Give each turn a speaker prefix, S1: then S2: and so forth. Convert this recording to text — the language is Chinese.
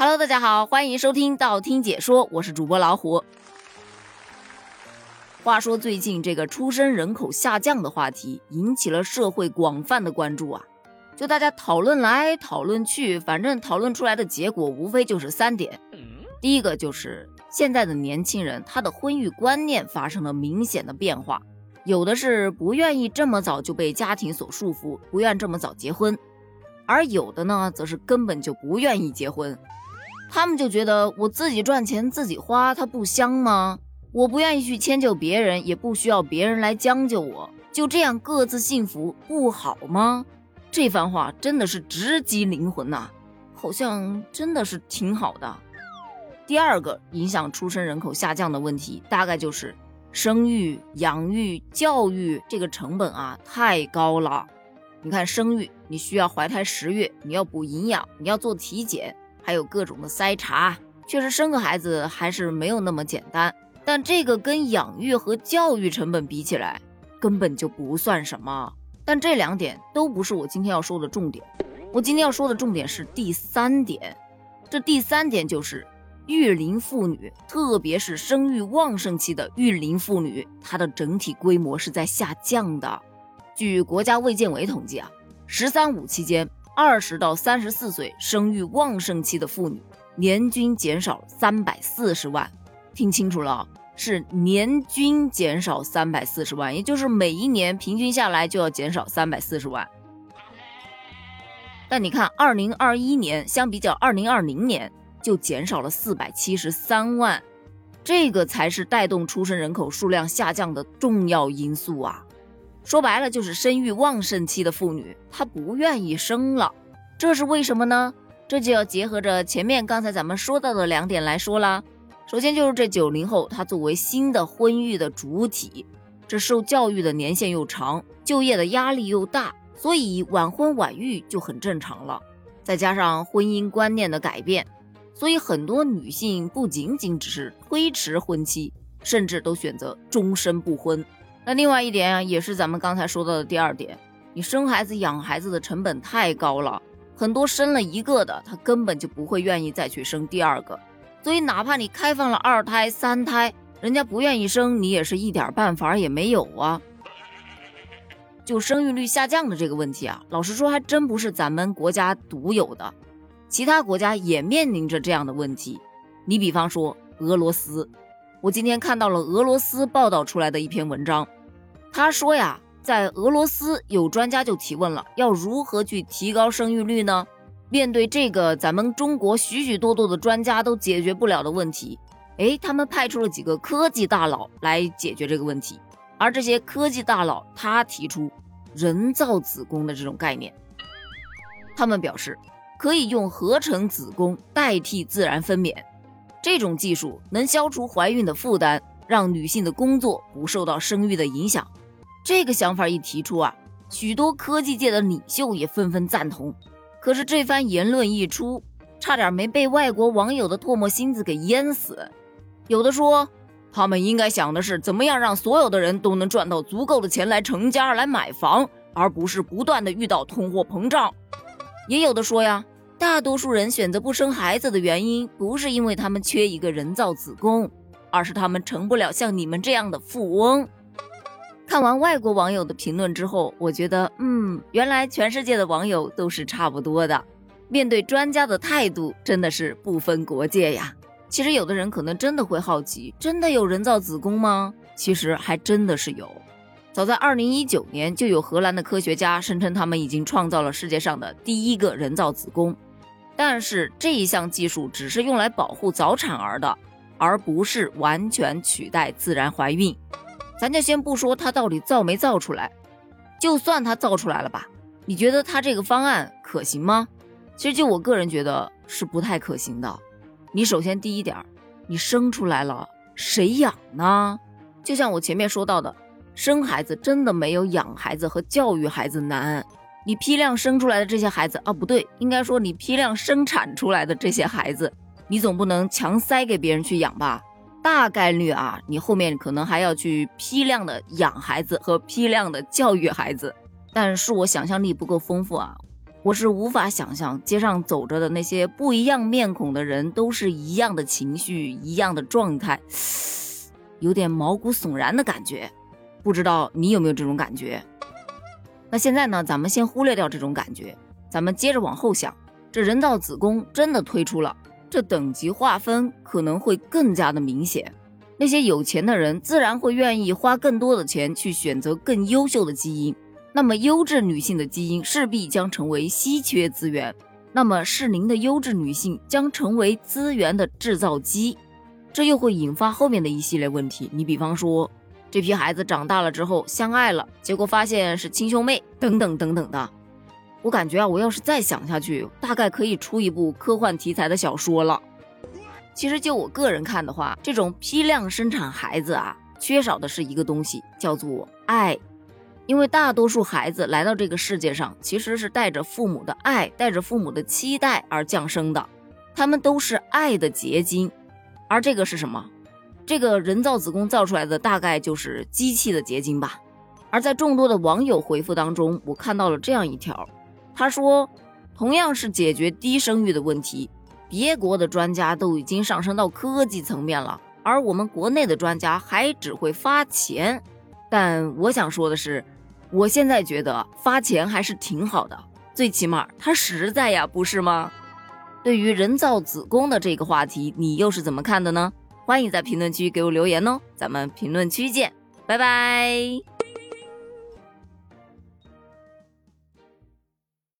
S1: Hello，大家好，欢迎收听道听解说，我是主播老虎。话说最近这个出生人口下降的话题引起了社会广泛的关注啊，就大家讨论来讨论去，反正讨论出来的结果无非就是三点。第一个就是现在的年轻人他的婚育观念发生了明显的变化，有的是不愿意这么早就被家庭所束缚，不愿这么早结婚，而有的呢则是根本就不愿意结婚。他们就觉得我自己赚钱自己花，它不香吗？我不愿意去迁就别人，也不需要别人来将就我，就这样各自幸福不好吗？这番话真的是直击灵魂呐，好像真的是挺好的。第二个影响出生人口下降的问题，大概就是生育、养育、教育这个成本啊太高了。你看生育，你需要怀胎十月，你要补营养，你要做体检。还有各种的筛查，确实生个孩子还是没有那么简单。但这个跟养育和教育成本比起来，根本就不算什么。但这两点都不是我今天要说的重点。我今天要说的重点是第三点。这第三点就是育龄妇女，特别是生育旺盛期的育龄妇女，它的整体规模是在下降的。据国家卫健委统计啊，“十三五”期间。二十到三十四岁生育旺盛期的妇女，年均减少三百四十万。听清楚了，是年均减少三百四十万，也就是每一年平均下来就要减少三百四十万。但你看，二零二一年相比较二零二零年就减少了四百七十三万，这个才是带动出生人口数量下降的重要因素啊。说白了就是生育旺盛期的妇女，她不愿意生了，这是为什么呢？这就要结合着前面刚才咱们说到的两点来说啦。首先就是这九零后，她作为新的婚育的主体，这受教育的年限又长，就业的压力又大，所以晚婚晚育就很正常了。再加上婚姻观念的改变，所以很多女性不仅仅只是推迟婚期，甚至都选择终身不婚。那另外一点啊，也是咱们刚才说到的第二点，你生孩子养孩子的成本太高了，很多生了一个的，他根本就不会愿意再去生第二个，所以哪怕你开放了二胎、三胎，人家不愿意生，你也是一点办法也没有啊。就生育率下降的这个问题啊，老实说还真不是咱们国家独有的，其他国家也面临着这样的问题。你比方说俄罗斯，我今天看到了俄罗斯报道出来的一篇文章。他说呀，在俄罗斯有专家就提问了，要如何去提高生育率呢？面对这个咱们中国许许多多的专家都解决不了的问题，哎，他们派出了几个科技大佬来解决这个问题。而这些科技大佬，他提出人造子宫的这种概念。他们表示，可以用合成子宫代替自然分娩，这种技术能消除怀孕的负担，让女性的工作不受到生育的影响。这个想法一提出啊，许多科技界的领袖也纷纷赞同。可是这番言论一出，差点没被外国网友的唾沫星子给淹死。有的说，他们应该想的是怎么样让所有的人都能赚到足够的钱来成家、来买房，而不是不断的遇到通货膨胀。也有的说呀，大多数人选择不生孩子的原因，不是因为他们缺一个人造子宫，而是他们成不了像你们这样的富翁。看完外国网友的评论之后，我觉得，嗯，原来全世界的网友都是差不多的，面对专家的态度真的是不分国界呀。其实有的人可能真的会好奇，真的有人造子宫吗？其实还真的是有。早在二零一九年，就有荷兰的科学家声称他们已经创造了世界上的第一个人造子宫，但是这一项技术只是用来保护早产儿的，而不是完全取代自然怀孕。咱就先不说他到底造没造出来，就算他造出来了吧，你觉得他这个方案可行吗？其实就我个人觉得是不太可行的。你首先第一点，你生出来了谁养呢？就像我前面说到的，生孩子真的没有养孩子和教育孩子难。你批量生出来的这些孩子啊，不对，应该说你批量生产出来的这些孩子，你总不能强塞给别人去养吧？大概率啊，你后面可能还要去批量的养孩子和批量的教育孩子，但是我想象力不够丰富啊，我是无法想象街上走着的那些不一样面孔的人都是一样的情绪、一样的状态，有点毛骨悚然的感觉。不知道你有没有这种感觉？那现在呢？咱们先忽略掉这种感觉，咱们接着往后想，这人造子宫真的推出了，这等级划分可能会更加的明显。那些有钱的人自然会愿意花更多的钱去选择更优秀的基因。那么优质女性的基因势必将成为稀缺资源，那么适龄的优质女性将成为资源的制造机，这又会引发后面的一系列问题。你比方说，这批孩子长大了之后相爱了，结果发现是亲兄妹，等等等等的。我感觉啊，我要是再想下去，大概可以出一部科幻题材的小说了。其实就我个人看的话，这种批量生产孩子啊，缺少的是一个东西，叫做爱。因为大多数孩子来到这个世界上，其实是带着父母的爱，带着父母的期待而降生的，他们都是爱的结晶。而这个是什么？这个人造子宫造出来的大概就是机器的结晶吧。而在众多的网友回复当中，我看到了这样一条，他说，同样是解决低生育的问题，别国的专家都已经上升到科技层面了，而我们国内的专家还只会发钱。但我想说的是。我现在觉得发钱还是挺好的，最起码它实在呀，不是吗？对于人造子宫的这个话题，你又是怎么看的呢？欢迎在评论区给我留言哦，咱们评论区见，拜拜。